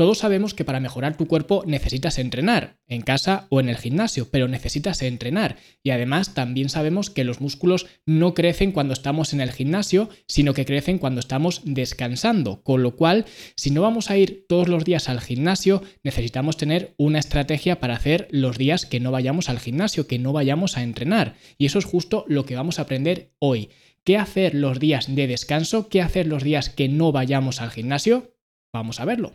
Todos sabemos que para mejorar tu cuerpo necesitas entrenar, en casa o en el gimnasio, pero necesitas entrenar. Y además también sabemos que los músculos no crecen cuando estamos en el gimnasio, sino que crecen cuando estamos descansando. Con lo cual, si no vamos a ir todos los días al gimnasio, necesitamos tener una estrategia para hacer los días que no vayamos al gimnasio, que no vayamos a entrenar. Y eso es justo lo que vamos a aprender hoy. ¿Qué hacer los días de descanso? ¿Qué hacer los días que no vayamos al gimnasio? Vamos a verlo.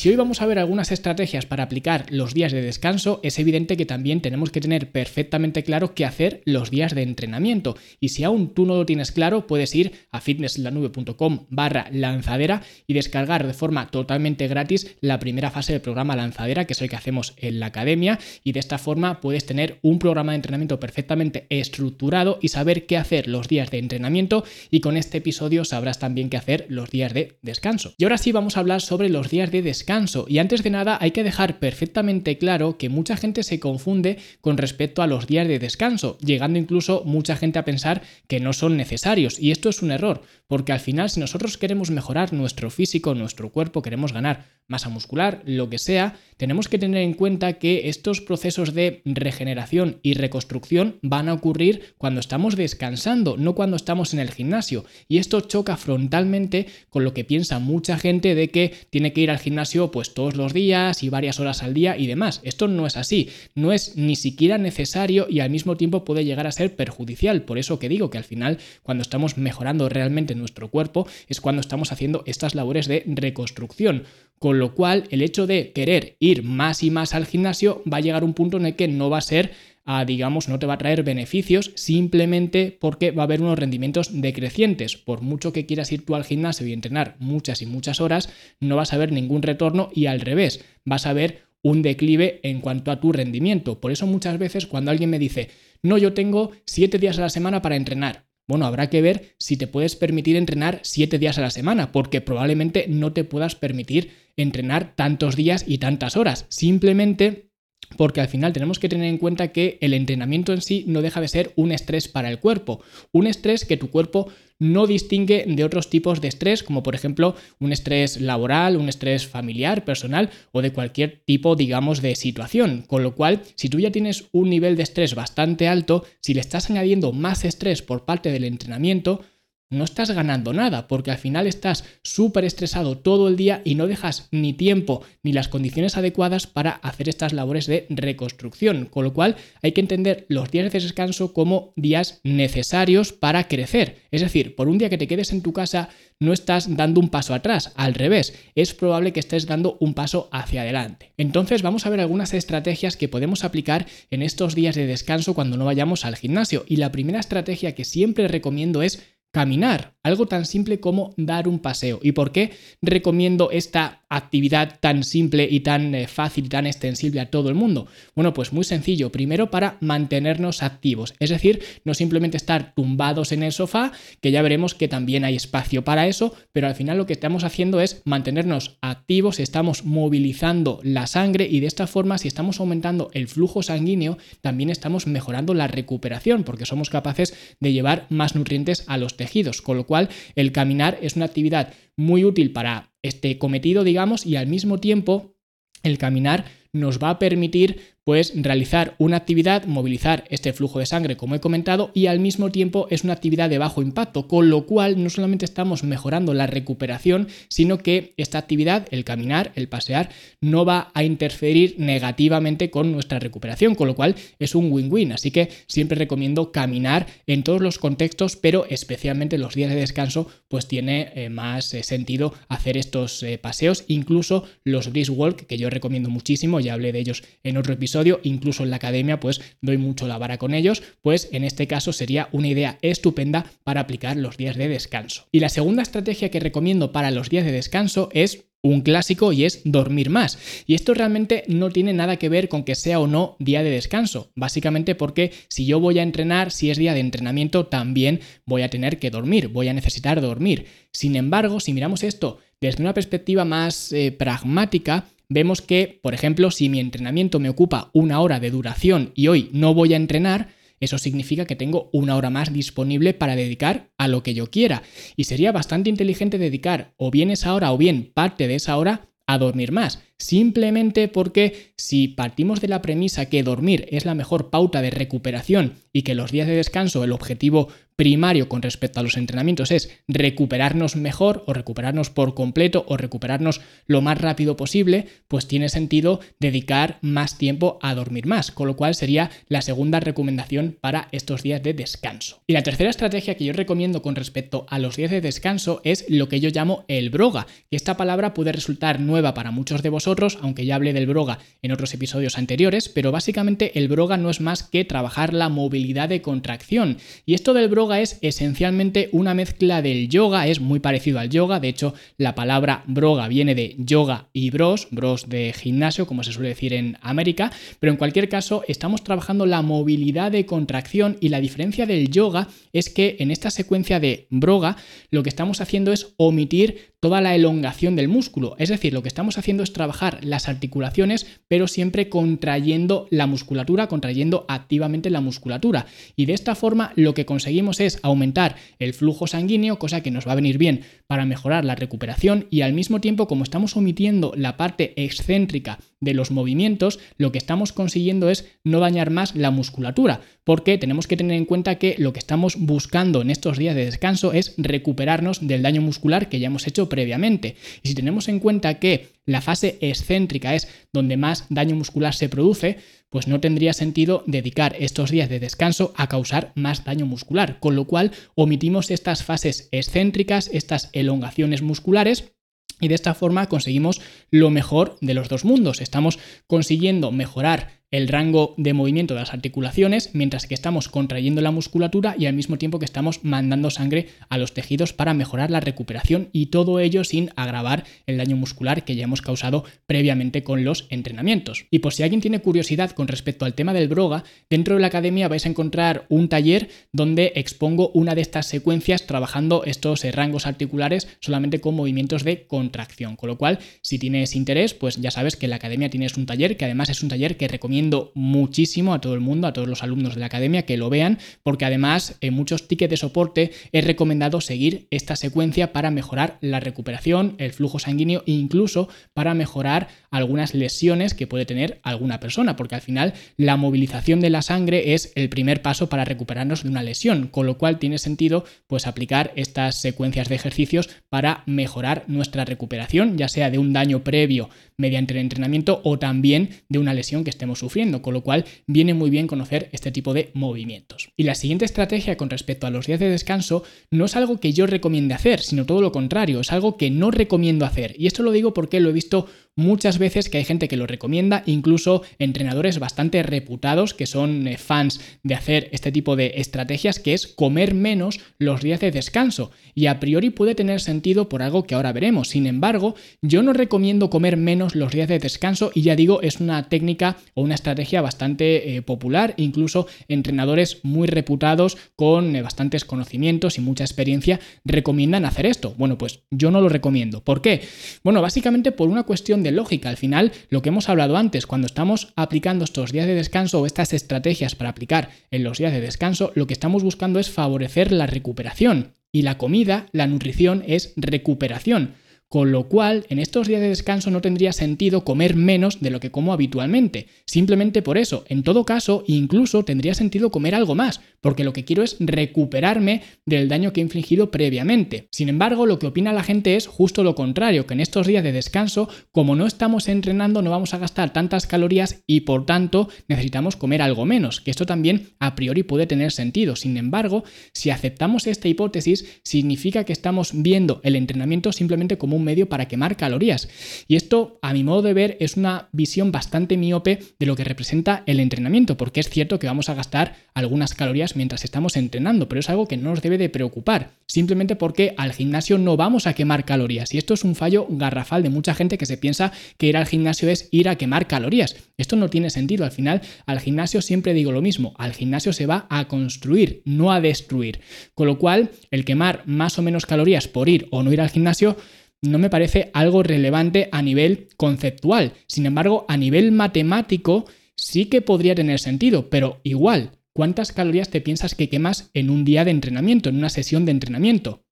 Si hoy vamos a ver algunas estrategias para aplicar los días de descanso, es evidente que también tenemos que tener perfectamente claro qué hacer los días de entrenamiento. Y si aún tú no lo tienes claro, puedes ir a fitnesslanube.com barra lanzadera y descargar de forma totalmente gratis la primera fase del programa lanzadera, que es el que hacemos en la academia. Y de esta forma puedes tener un programa de entrenamiento perfectamente estructurado y saber qué hacer los días de entrenamiento. Y con este episodio sabrás también qué hacer los días de descanso. Y ahora sí vamos a hablar sobre los días de descanso Y antes de nada hay que dejar perfectamente claro que mucha gente se confunde con respecto a los días de descanso, llegando incluso mucha gente a pensar que no son necesarios. Y esto es un error, porque al final si nosotros queremos mejorar nuestro físico, nuestro cuerpo, queremos ganar masa muscular, lo que sea, tenemos que tener en cuenta que estos procesos de regeneración y reconstrucción van a ocurrir cuando estamos descansando, no cuando estamos en el gimnasio. Y esto choca frontalmente con lo que piensa mucha gente de que tiene que ir al gimnasio pues todos los días y varias horas al día y demás. Esto no es así, no es ni siquiera necesario y al mismo tiempo puede llegar a ser perjudicial. Por eso que digo que al final cuando estamos mejorando realmente nuestro cuerpo es cuando estamos haciendo estas labores de reconstrucción. Con lo cual, el hecho de querer ir más y más al gimnasio va a llegar a un punto en el que no va a ser, a, digamos, no te va a traer beneficios simplemente porque va a haber unos rendimientos decrecientes. Por mucho que quieras ir tú al gimnasio y entrenar muchas y muchas horas, no vas a ver ningún retorno y al revés, vas a ver un declive en cuanto a tu rendimiento. Por eso muchas veces cuando alguien me dice, no, yo tengo siete días a la semana para entrenar, bueno, habrá que ver si te puedes permitir entrenar siete días a la semana, porque probablemente no te puedas permitir entrenar tantos días y tantas horas. Simplemente porque al final tenemos que tener en cuenta que el entrenamiento en sí no deja de ser un estrés para el cuerpo, un estrés que tu cuerpo no distingue de otros tipos de estrés, como por ejemplo un estrés laboral, un estrés familiar, personal o de cualquier tipo, digamos, de situación. Con lo cual, si tú ya tienes un nivel de estrés bastante alto, si le estás añadiendo más estrés por parte del entrenamiento, no estás ganando nada, porque al final estás súper estresado todo el día y no dejas ni tiempo ni las condiciones adecuadas para hacer estas labores de reconstrucción. Con lo cual hay que entender los días de descanso como días necesarios para crecer. Es decir, por un día que te quedes en tu casa no estás dando un paso atrás, al revés, es probable que estés dando un paso hacia adelante. Entonces vamos a ver algunas estrategias que podemos aplicar en estos días de descanso cuando no vayamos al gimnasio. Y la primera estrategia que siempre recomiendo es caminar, algo tan simple como dar un paseo. ¿Y por qué recomiendo esta actividad tan simple y tan eh, fácil y tan extensible a todo el mundo? Bueno, pues muy sencillo. Primero para mantenernos activos, es decir, no simplemente estar tumbados en el sofá, que ya veremos que también hay espacio para eso, pero al final lo que estamos haciendo es mantenernos activos, estamos movilizando la sangre y de esta forma si estamos aumentando el flujo sanguíneo, también estamos mejorando la recuperación porque somos capaces de llevar más nutrientes a los tejidos, cual el caminar es una actividad muy útil para este cometido, digamos, y al mismo tiempo el caminar nos va a permitir pues realizar una actividad, movilizar este flujo de sangre como he comentado y al mismo tiempo es una actividad de bajo impacto, con lo cual no solamente estamos mejorando la recuperación, sino que esta actividad, el caminar, el pasear, no va a interferir negativamente con nuestra recuperación, con lo cual es un win-win, así que siempre recomiendo caminar en todos los contextos, pero especialmente los días de descanso, pues tiene eh, más eh, sentido hacer estos eh, paseos, incluso los brisk walk, que yo recomiendo muchísimo, ya hablé de ellos en otro episodio incluso en la academia pues doy mucho la vara con ellos, pues en este caso sería una idea estupenda para aplicar los días de descanso. Y la segunda estrategia que recomiendo para los días de descanso es un clásico y es dormir más. Y esto realmente no tiene nada que ver con que sea o no día de descanso, básicamente porque si yo voy a entrenar, si es día de entrenamiento, también voy a tener que dormir, voy a necesitar dormir. Sin embargo, si miramos esto desde una perspectiva más eh, pragmática, vemos que, por ejemplo, si mi entrenamiento me ocupa una hora de duración y hoy no voy a entrenar, eso significa que tengo una hora más disponible para dedicar a lo que yo quiera. Y sería bastante inteligente dedicar o bien esa hora o bien parte de esa hora a dormir más. Simplemente porque si partimos de la premisa que dormir es la mejor pauta de recuperación y que los días de descanso el objetivo primario con respecto a los entrenamientos es recuperarnos mejor o recuperarnos por completo o recuperarnos lo más rápido posible, pues tiene sentido dedicar más tiempo a dormir más, con lo cual sería la segunda recomendación para estos días de descanso. Y la tercera estrategia que yo recomiendo con respecto a los días de descanso es lo que yo llamo el broga, que esta palabra puede resultar nueva para muchos de vosotros, aunque ya hablé del broga en otros episodios anteriores, pero básicamente el broga no es más que trabajar la movilidad de contracción. Y esto del broga es esencialmente una mezcla del yoga, es muy parecido al yoga, de hecho la palabra broga viene de yoga y bros, bros de gimnasio, como se suele decir en América, pero en cualquier caso estamos trabajando la movilidad de contracción y la diferencia del yoga es que en esta secuencia de broga lo que estamos haciendo es omitir toda la elongación del músculo, es decir, lo que estamos haciendo es trabajar las articulaciones, pero siempre contrayendo la musculatura, contrayendo activamente la musculatura. Y de esta forma lo que conseguimos es aumentar el flujo sanguíneo, cosa que nos va a venir bien para mejorar la recuperación y al mismo tiempo como estamos omitiendo la parte excéntrica de los movimientos, lo que estamos consiguiendo es no dañar más la musculatura, porque tenemos que tener en cuenta que lo que estamos buscando en estos días de descanso es recuperarnos del daño muscular que ya hemos hecho previamente. Y si tenemos en cuenta que la fase excéntrica es donde más daño muscular se produce, pues no tendría sentido dedicar estos días de descanso a causar más daño muscular, con lo cual omitimos estas fases excéntricas, estas elongaciones musculares y de esta forma conseguimos lo mejor de los dos mundos. Estamos consiguiendo mejorar el rango de movimiento de las articulaciones mientras que estamos contrayendo la musculatura y al mismo tiempo que estamos mandando sangre a los tejidos para mejorar la recuperación y todo ello sin agravar el daño muscular que ya hemos causado previamente con los entrenamientos. Y por si alguien tiene curiosidad con respecto al tema del broga, dentro de la academia vais a encontrar un taller donde expongo una de estas secuencias trabajando estos eh, rangos articulares solamente con movimientos de contracción. Con lo cual, si tienes interés, pues ya sabes que en la academia tienes un taller que además es un taller que recomiendo muchísimo a todo el mundo, a todos los alumnos de la academia que lo vean, porque además en muchos tickets de soporte es recomendado seguir esta secuencia para mejorar la recuperación, el flujo sanguíneo e incluso para mejorar algunas lesiones que puede tener alguna persona, porque al final la movilización de la sangre es el primer paso para recuperarnos de una lesión, con lo cual tiene sentido pues aplicar estas secuencias de ejercicios para mejorar nuestra recuperación, ya sea de un daño previo mediante el entrenamiento o también de una lesión que estemos sufriendo, con lo cual viene muy bien conocer este tipo de movimientos. Y la siguiente estrategia con respecto a los días de descanso no es algo que yo recomiende hacer, sino todo lo contrario, es algo que no recomiendo hacer. Y esto lo digo porque lo he visto muchas veces que hay gente que lo recomienda, incluso entrenadores bastante reputados que son eh, fans de hacer este tipo de estrategias, que es comer menos los días de descanso. Y a priori puede tener sentido por algo que ahora veremos. Sin embargo, yo no recomiendo comer menos los días de descanso y ya digo, es una técnica o una estrategia bastante eh, popular, incluso entrenadores muy reputados con eh, bastantes conocimientos y mucha experiencia recomiendan hacer esto. Bueno, pues yo no lo recomiendo. ¿Por qué? Bueno, básicamente por una cuestión de lógica. Al final, lo que hemos hablado antes, cuando estamos aplicando estos días de descanso o estas estrategias para aplicar en los días de descanso, lo que estamos buscando es favorecer la recuperación. Y la comida, la nutrición, es recuperación. Con lo cual, en estos días de descanso no tendría sentido comer menos de lo que como habitualmente. Simplemente por eso, en todo caso, incluso tendría sentido comer algo más, porque lo que quiero es recuperarme del daño que he infligido previamente. Sin embargo, lo que opina la gente es justo lo contrario, que en estos días de descanso, como no estamos entrenando, no vamos a gastar tantas calorías y por tanto necesitamos comer algo menos, que esto también a priori puede tener sentido. Sin embargo, si aceptamos esta hipótesis, significa que estamos viendo el entrenamiento simplemente como un medio para quemar calorías. Y esto, a mi modo de ver, es una visión bastante miope de lo que representa el entrenamiento, porque es cierto que vamos a gastar algunas calorías mientras estamos entrenando, pero es algo que no nos debe de preocupar, simplemente porque al gimnasio no vamos a quemar calorías. Y esto es un fallo garrafal de mucha gente que se piensa que ir al gimnasio es ir a quemar calorías. Esto no tiene sentido. Al final, al gimnasio siempre digo lo mismo, al gimnasio se va a construir, no a destruir. Con lo cual, el quemar más o menos calorías por ir o no ir al gimnasio no me parece algo relevante a nivel conceptual. Sin embargo, a nivel matemático sí que podría tener sentido, pero igual, ¿cuántas calorías te piensas que quemas en un día de entrenamiento, en una sesión de entrenamiento?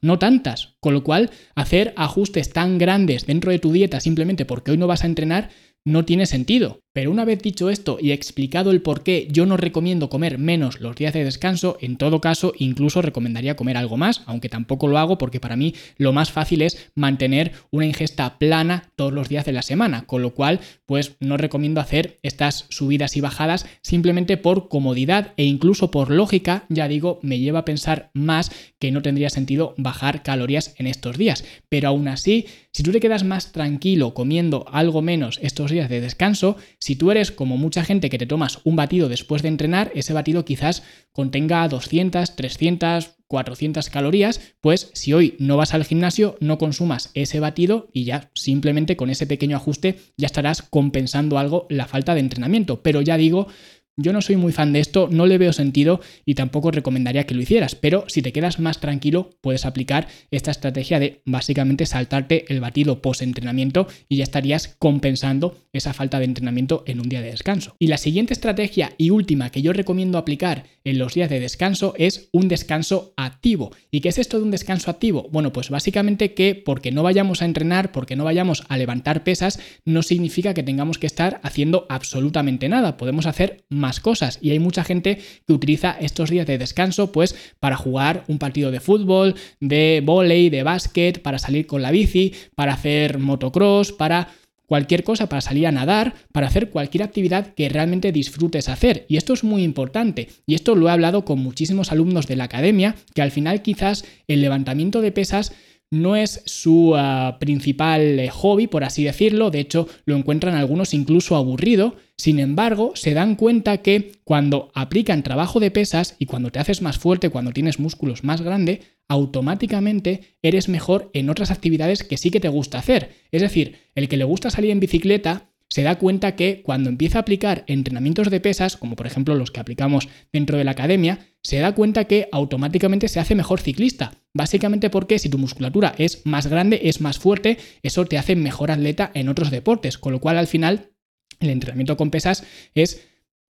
No tantas, con lo cual hacer ajustes tan grandes dentro de tu dieta simplemente porque hoy no vas a entrenar no tiene sentido. Pero una vez dicho esto y explicado el por qué yo no recomiendo comer menos los días de descanso, en todo caso incluso recomendaría comer algo más, aunque tampoco lo hago porque para mí lo más fácil es mantener una ingesta plana todos los días de la semana, con lo cual pues no recomiendo hacer estas subidas y bajadas simplemente por comodidad e incluso por lógica, ya digo, me lleva a pensar más que no tendría sentido bajar calorías en estos días. Pero aún así, si tú te quedas más tranquilo comiendo algo menos estos días de descanso, si tú eres como mucha gente que te tomas un batido después de entrenar, ese batido quizás contenga 200, 300, 400 calorías, pues si hoy no vas al gimnasio, no consumas ese batido y ya simplemente con ese pequeño ajuste ya estarás compensando algo la falta de entrenamiento. Pero ya digo, yo no soy muy fan de esto, no le veo sentido y tampoco recomendaría que lo hicieras, pero si te quedas más tranquilo puedes aplicar esta estrategia de básicamente saltarte el batido post-entrenamiento y ya estarías compensando esa falta de entrenamiento en un día de descanso. Y la siguiente estrategia y última que yo recomiendo aplicar en los días de descanso es un descanso activo. ¿Y qué es esto de un descanso activo? Bueno, pues básicamente que porque no vayamos a entrenar, porque no vayamos a levantar pesas, no significa que tengamos que estar haciendo absolutamente nada. Podemos hacer cosas. Y hay mucha gente que utiliza estos días de descanso pues para jugar un partido de fútbol, de volei, de básquet, para salir con la bici, para hacer motocross, para cualquier cosa, para salir a nadar, para hacer cualquier actividad que realmente disfrutes hacer. Y esto es muy importante. Y esto lo he hablado con muchísimos alumnos de la academia, que al final quizás el levantamiento de pesas no es su ah, principal eh, hobby, por así decirlo, de hecho lo encuentran algunos incluso aburrido, sin embargo se dan cuenta que cuando aplican trabajo de pesas y cuando te haces más fuerte, cuando tienes músculos más grandes, automáticamente eres mejor en otras actividades que sí que te gusta hacer. Es decir, el que le gusta salir en bicicleta se da cuenta que cuando empieza a aplicar entrenamientos de pesas, como por ejemplo los que aplicamos dentro de la academia, se da cuenta que automáticamente se hace mejor ciclista. Básicamente porque si tu musculatura es más grande, es más fuerte, eso te hace mejor atleta en otros deportes, con lo cual al final el entrenamiento con pesas es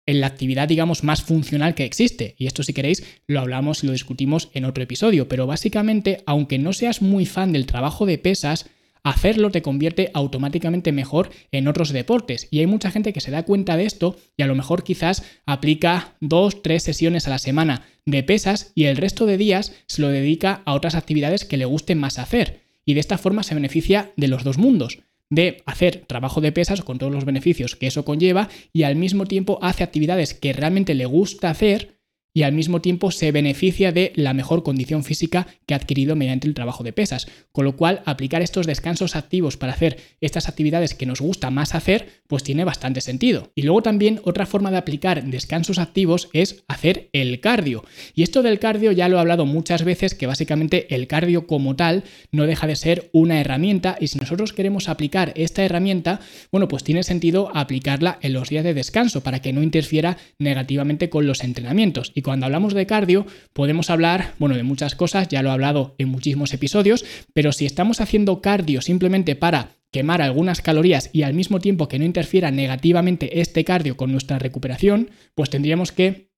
la actividad, digamos, más funcional que existe. Y esto, si queréis, lo hablamos y lo discutimos en otro episodio. Pero básicamente, aunque no seas muy fan del trabajo de pesas, hacerlo te convierte automáticamente mejor en otros deportes. Y hay mucha gente que se da cuenta de esto y a lo mejor quizás aplica dos, tres sesiones a la semana de pesas y el resto de días se lo dedica a otras actividades que le gusten más hacer. Y de esta forma se beneficia de los dos mundos de hacer trabajo de pesas con todos los beneficios que eso conlleva y al mismo tiempo hace actividades que realmente le gusta hacer y al mismo tiempo se beneficia de la mejor condición física que ha adquirido mediante el trabajo de pesas. Con lo cual, aplicar estos descansos activos para hacer estas actividades que nos gusta más hacer, pues tiene bastante sentido. Y luego también otra forma de aplicar descansos activos es hacer el cardio. Y esto del cardio ya lo he hablado muchas veces, que básicamente el cardio como tal no deja de ser una herramienta y si nosotros queremos aplicar esta herramienta, bueno, pues tiene sentido aplicarla en los días de descanso para que no interfiera negativamente con los entrenamientos. Cuando hablamos de cardio podemos hablar, bueno, de muchas cosas, ya lo he hablado en muchísimos episodios, pero si estamos haciendo cardio simplemente para quemar algunas calorías y al mismo tiempo que no interfiera negativamente este cardio con nuestra recuperación, pues tendríamos que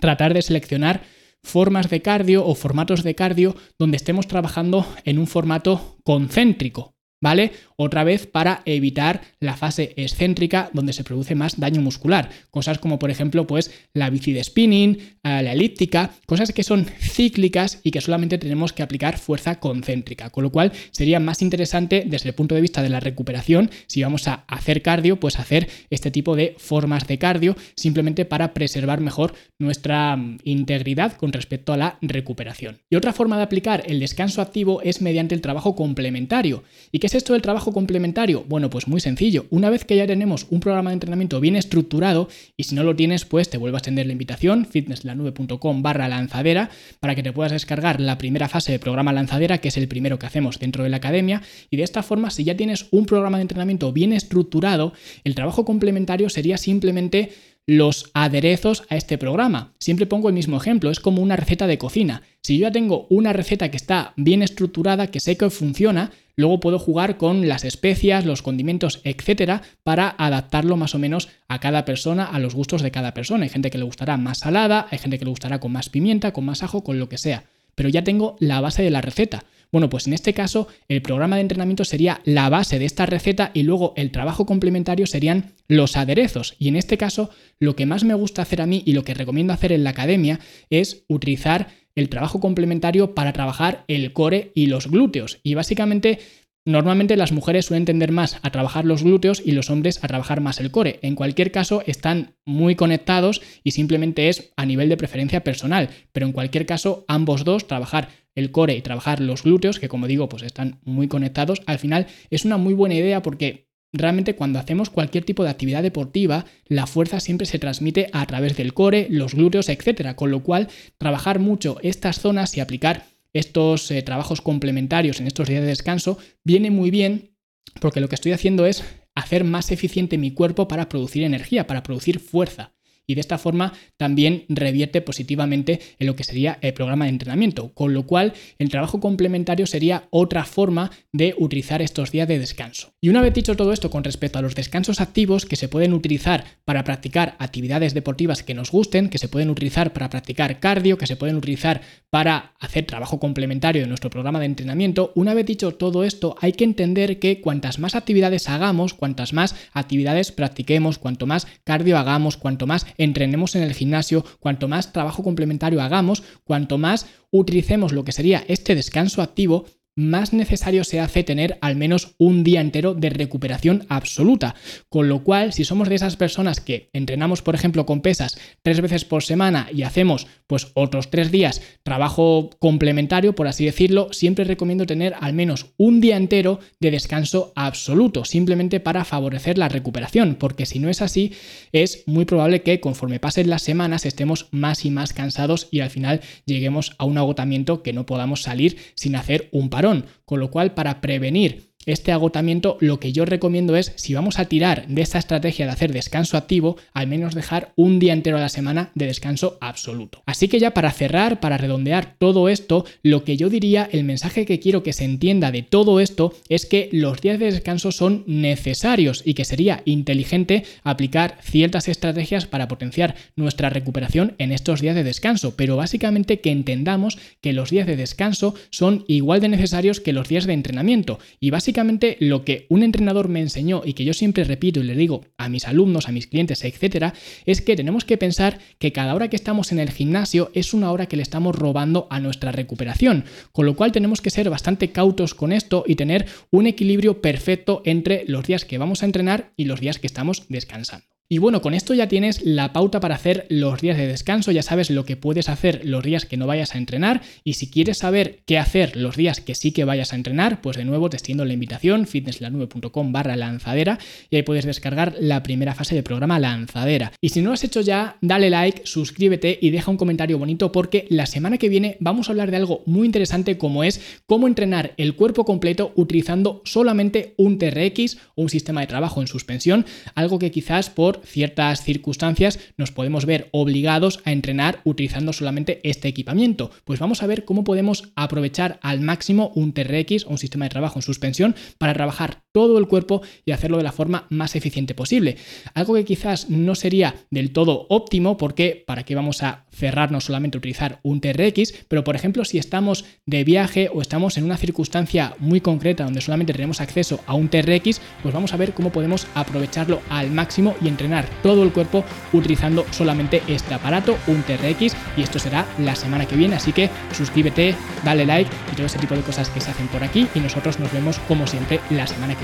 tratar de seleccionar formas de cardio o formatos de cardio donde estemos trabajando en un formato concéntrico, ¿vale? Otra vez para evitar la fase excéntrica donde se produce más daño muscular. Cosas como por ejemplo pues la bici de spinning, eh, la elíptica, cosas que son cíclicas y que solamente tenemos que aplicar fuerza concéntrica. Con lo cual sería más interesante desde el punto de vista de la recuperación, si vamos a hacer cardio, pues hacer este tipo de formas de cardio simplemente para preservar mejor nuestra mm, integridad con respecto a la recuperación. Y otra forma de aplicar el descanso activo es mediante el trabajo complementario. ¿Y esto del trabajo complementario? Bueno, pues muy sencillo. Una vez que ya tenemos un programa de entrenamiento bien estructurado, y si no lo tienes, pues te vuelvo a extender la invitación, fitnesslanube.com barra lanzadera, para que te puedas descargar la primera fase del programa lanzadera, que es el primero que hacemos dentro de la academia, y de esta forma, si ya tienes un programa de entrenamiento bien estructurado, el trabajo complementario sería simplemente los aderezos a este programa. Siempre pongo el mismo ejemplo, es como una receta de cocina. Si yo ya tengo una receta que está bien estructurada, que sé que funciona, luego puedo jugar con las especias, los condimentos, etcétera, para adaptarlo más o menos a cada persona, a los gustos de cada persona. Hay gente que le gustará más salada, hay gente que le gustará con más pimienta, con más ajo, con lo que sea. Pero ya tengo la base de la receta. Bueno, pues en este caso el programa de entrenamiento sería la base de esta receta y luego el trabajo complementario serían los aderezos. Y en este caso lo que más me gusta hacer a mí y lo que recomiendo hacer en la academia es utilizar el trabajo complementario para trabajar el core y los glúteos. Y básicamente Normalmente las mujeres suelen tender más a trabajar los glúteos y los hombres a trabajar más el core. En cualquier caso, están muy conectados y simplemente es a nivel de preferencia personal. Pero en cualquier caso, ambos dos, trabajar el core y trabajar los glúteos, que como digo, pues están muy conectados, al final es una muy buena idea porque realmente cuando hacemos cualquier tipo de actividad deportiva, la fuerza siempre se transmite a través del core, los glúteos, etc. Con lo cual, trabajar mucho estas zonas y aplicar estos eh, trabajos complementarios en estos días de descanso viene muy bien porque lo que estoy haciendo es hacer más eficiente mi cuerpo para producir energía, para producir fuerza y de esta forma también revierte positivamente en lo que sería el programa de entrenamiento, con lo cual el trabajo complementario sería otra forma de utilizar estos días de descanso. Y una vez dicho todo esto con respecto a los descansos activos que se pueden utilizar para practicar actividades deportivas que nos gusten, que se pueden utilizar para practicar cardio, que se pueden utilizar para hacer trabajo complementario de nuestro programa de entrenamiento, una vez dicho todo esto hay que entender que cuantas más actividades hagamos, cuantas más actividades practiquemos, cuanto más cardio hagamos, cuanto más entrenemos en el gimnasio, cuanto más trabajo complementario hagamos, cuanto más utilicemos lo que sería este descanso activo, más necesario se hace tener al menos un día entero de recuperación absoluta. Con lo cual, si somos de esas personas que entrenamos, por ejemplo, con pesas tres veces por semana y hacemos pues otros tres días trabajo complementario, por así decirlo, siempre recomiendo tener al menos un día entero de descanso absoluto, simplemente para favorecer la recuperación, porque si no es así, es muy probable que conforme pasen las semanas estemos más y más cansados y al final lleguemos a un agotamiento que no podamos salir sin hacer un paro con lo cual para prevenir este agotamiento, lo que yo recomiendo es, si vamos a tirar de esta estrategia de hacer descanso activo, al menos dejar un día entero a la semana de descanso absoluto. Así que ya para cerrar, para redondear todo esto, lo que yo diría, el mensaje que quiero que se entienda de todo esto es que los días de descanso son necesarios y que sería inteligente aplicar ciertas estrategias para potenciar nuestra recuperación en estos días de descanso, pero básicamente que entendamos que los días de descanso son igual de necesarios que los días de entrenamiento y básicamente básicamente lo que un entrenador me enseñó y que yo siempre repito y le digo a mis alumnos, a mis clientes, etcétera, es que tenemos que pensar que cada hora que estamos en el gimnasio es una hora que le estamos robando a nuestra recuperación, con lo cual tenemos que ser bastante cautos con esto y tener un equilibrio perfecto entre los días que vamos a entrenar y los días que estamos descansando. Y bueno, con esto ya tienes la pauta para hacer los días de descanso, ya sabes lo que puedes hacer los días que no vayas a entrenar y si quieres saber qué hacer los días que sí que vayas a entrenar, pues de nuevo te extiendo la invitación fitnesslanube.com barra lanzadera y ahí puedes descargar la primera fase del programa lanzadera. Y si no lo has hecho ya, dale like, suscríbete y deja un comentario bonito porque la semana que viene vamos a hablar de algo muy interesante como es cómo entrenar el cuerpo completo utilizando solamente un TRX o un sistema de trabajo en suspensión, algo que quizás por ciertas circunstancias nos podemos ver obligados a entrenar utilizando solamente este equipamiento. Pues vamos a ver cómo podemos aprovechar al máximo un TRX o un sistema de trabajo en suspensión para trabajar todo el cuerpo y hacerlo de la forma más eficiente posible. Algo que quizás no sería del todo óptimo porque para qué vamos a cerrarnos solamente a utilizar un TRX, pero por ejemplo si estamos de viaje o estamos en una circunstancia muy concreta donde solamente tenemos acceso a un TRX, pues vamos a ver cómo podemos aprovecharlo al máximo y entrenar todo el cuerpo utilizando solamente este aparato, un TRX, y esto será la semana que viene, así que suscríbete, dale like y todo ese tipo de cosas que se hacen por aquí y nosotros nos vemos como siempre la semana que viene.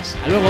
Hasta luego.